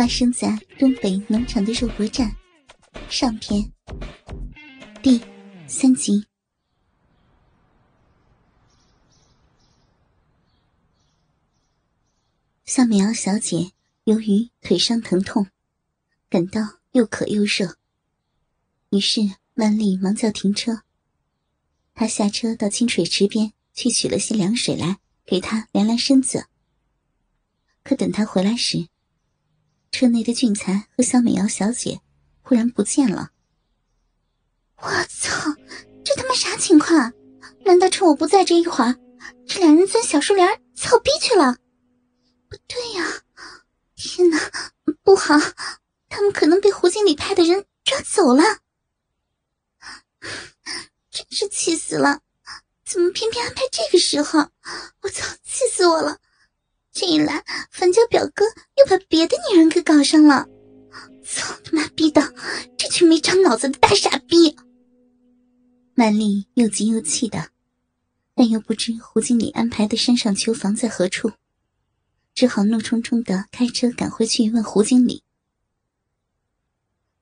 发生在东北农场的肉搏战上篇第三集。夏美瑶小姐由于腿伤疼痛，感到又渴又热，于是曼丽忙叫停车。她下车到清水池边去取了些凉水来，给她凉凉身子。可等她回来时，车内的俊才和小美瑶小姐忽然不见了。我操！这他妈啥情况？难道趁我不在这一会儿，这两人钻小树林操逼去了？不对呀！天哪，不好！他们可能被胡经理派的人抓走了。真是气死了！怎么偏偏安排这个时候？我操！气死我了！这一来，樊家表哥又把别的女人给搞上了。操他妈逼的！这群没长脑子的大傻逼！曼丽又急又气的，但又不知胡经理安排的山上囚房在何处，只好怒冲冲的开车赶回去问胡经理。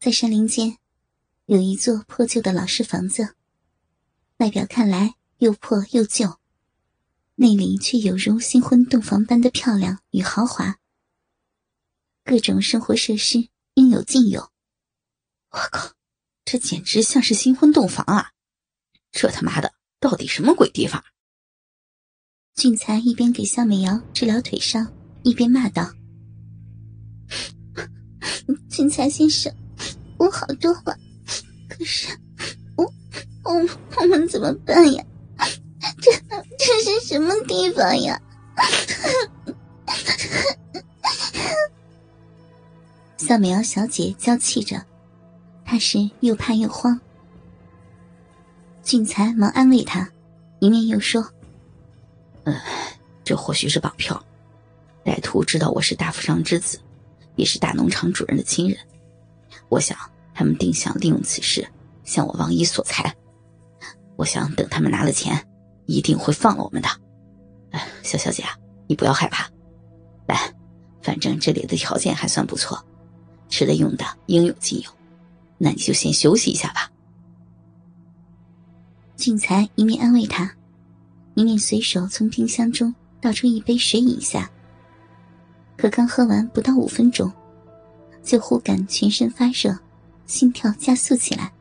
在山林间，有一座破旧的老式房子，外表看来又破又旧。内里却有如新婚洞房般的漂亮与豪华，各种生活设施应有尽有。我靠，这简直像是新婚洞房啊！这他妈的到底什么鬼地方？俊才一边给肖美瑶治疗腿伤，一边骂道：“俊才先生，我好多了，可是我我我们怎么办呀？”这这是什么地方呀？夏美瑶小姐娇气着，她是又怕又慌。俊才忙安慰她，一面又说：“嗯，这或许是绑票。歹徒知道我是大富商之子，也是大农场主人的亲人。我想他们定想利用此事向我王姨索财。我想等他们拿了钱。”一定会放了我们的，哎小小姐啊，你不要害怕，来，反正这里的条件还算不错，吃的用的应有尽有，那你就先休息一下吧。俊才一面安慰他，一面随手从冰箱中倒出一杯水饮下。可刚喝完不到五分钟，就忽感全身发热，心跳加速起来，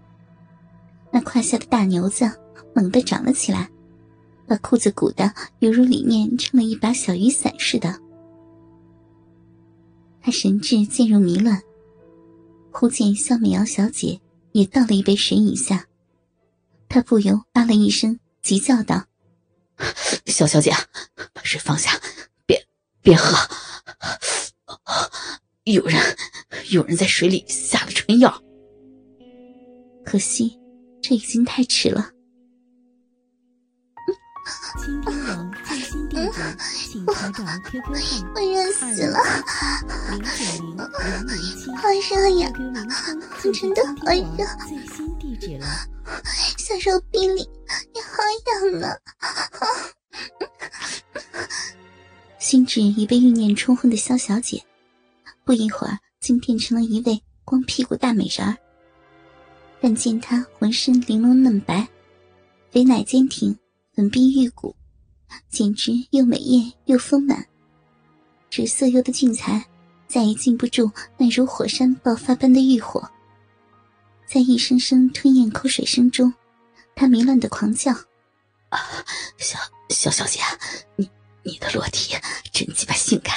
那胯下的大牛子猛地长了起来。把裤子鼓的犹如里面撑了一把小雨伞似的，他神志渐入迷乱。忽见肖美瑶小姐也倒了一杯水饮下，他不由啊了一声，急叫道：“ 小小姐，把水放下，别别喝！有人，有人在水里下了春药。可惜，这已经太迟了。”倾听网最新地址，请查找 QQ 号我热死了，零九零零零七，好热呀！QQ 名称真的好热，最新地址了。小手臂里也好痒呢。心智已被欲念冲昏的萧小姐，不一会儿竟变成了一位光屁股大美人儿。但见她浑身玲珑嫩白，肥奶坚挺。粉臂玉骨，简直又美艳又丰满。只色诱的俊才再也禁不住那如火山爆发般的欲火，在一声声吞咽口水声中，他迷乱的狂叫：“啊，小小小姐，你你的裸体真鸡巴性感，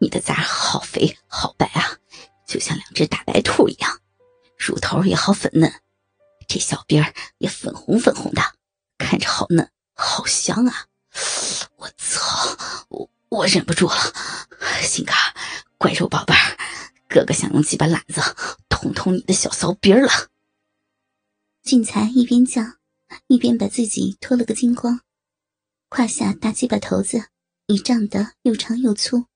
你的崽好肥好白啊，就像两只大白兔一样，乳头也好粉嫩，这小臂儿也粉红粉红的，”好香啊！我操，我我忍不住了，心肝怪兽宝贝儿，哥哥想用几把懒子捅捅你的小骚逼了。俊才一边叫，一边把自己脱了个精光，胯下大鸡巴头子已胀得又长又粗。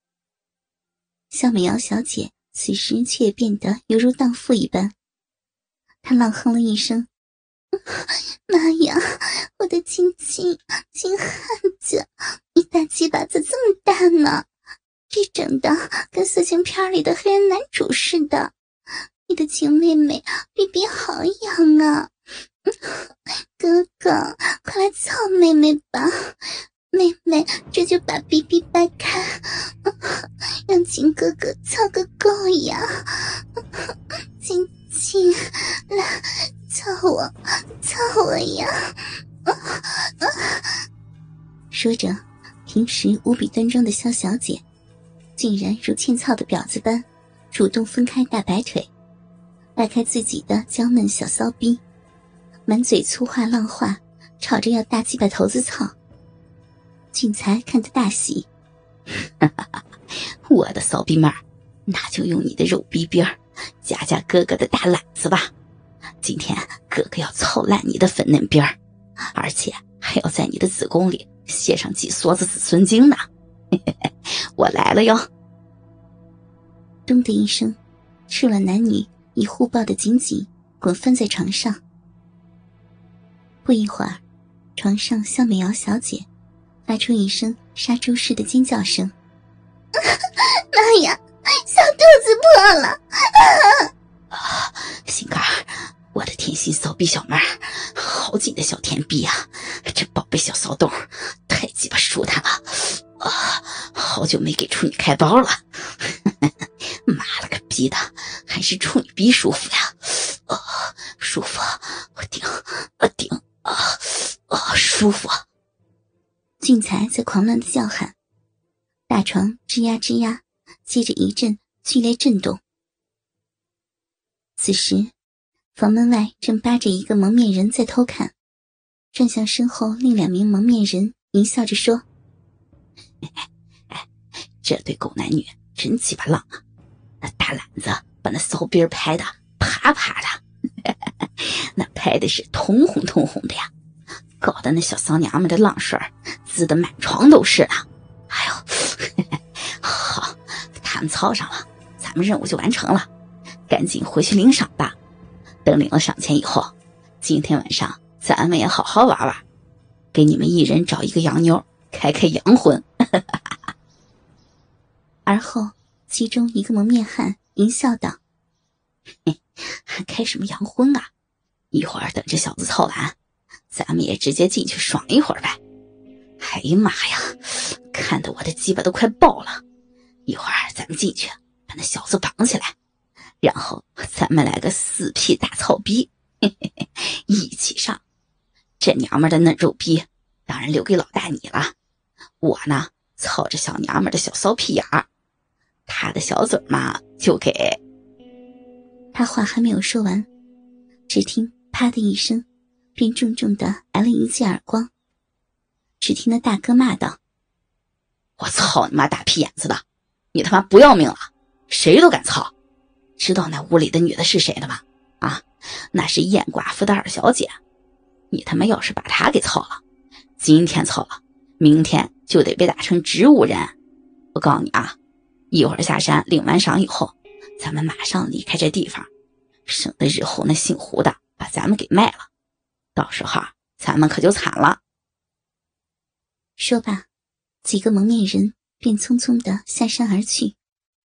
肖美瑶小姐此时却变得犹如荡妇一般，她浪哼了一声。妈呀！我的亲亲亲汉子，你大鸡巴咋这么大呢？这整的跟色情片里的黑人男主似的。你的亲妹妹比比好痒啊！哥哥，快来操妹妹吧！妹妹这就把 B B 掰开，让亲哥哥操个够呀！亲亲，来操我，操我呀！说着，平时无比端庄的肖小姐，竟然如欠操的婊子般，主动分开大白腿。掰开自己的娇嫩小骚逼，满嘴粗话浪话，吵着要大鸡巴头子操。俊才看得大喜，我的骚逼妹儿，那就用你的肉逼边儿夹夹哥哥的大懒子吧。今天哥哥要操烂你的粉嫩边儿，而且还要在你的子宫里写上几梭子子孙精呢。我来了哟！咚的一声，赤裸男女。已互抱得紧紧，滚翻在床上。不一会儿，床上肖美瑶小姐发出一声杀猪似的尖叫声：“ 妈呀，小肚子破了！”骚逼小妹儿，好紧的小甜逼啊！这宝贝小骚洞太鸡巴舒坦了啊！好久没给处女开包了，妈了个逼的！还是处女逼舒服呀，啊，舒服，我顶，我顶，啊，啊，舒服。俊才在狂乱的叫喊，大床吱呀吱呀，接着一阵剧烈震动。此时，房门外正扒着一个蒙面人在偷看，转向身后另两名蒙面人，淫笑着说：“哎，这对狗男女真鸡巴浪啊，那大懒子。”把那骚逼拍的啪啪的，那拍的是通红通红的呀，搞得那小骚娘们的浪水滋的满床都是了。哎呦，好，他们操上了，咱们任务就完成了，赶紧回去领赏吧。等领了赏钱以后，今天晚上咱们也好好玩玩，给你们一人找一个洋妞，开开洋荤。而后，其中一个蒙面汉。淫笑道：“还开什么洋荤啊？一会儿等这小子操完，咱们也直接进去爽一会儿呗。哎呀妈呀，看得我的鸡巴都快爆了！一会儿咱们进去把那小子绑起来，然后咱们来个四屁大操逼，嘿嘿嘿一起上。这娘们的嫩肉逼当然留给老大你了，我呢操着小娘们的小骚屁眼儿。”他的小嘴嘛，就给。他话还没有说完，只听“啪”的一声，便重重的挨了一记耳光。只听那大哥骂道：“我操你妈大屁眼子的，你他妈不要命了？谁都敢操？知道那屋里的女的是谁的吗？啊，那是燕寡妇的二小姐。你他妈要是把她给操了，今天操了，明天就得被打成植物人。我告诉你啊！”一会儿下山领完赏以后，咱们马上离开这地方，省得日后那姓胡的把咱们给卖了，到时候咱们可就惨了。说罢，几个蒙面人便匆匆的下山而去。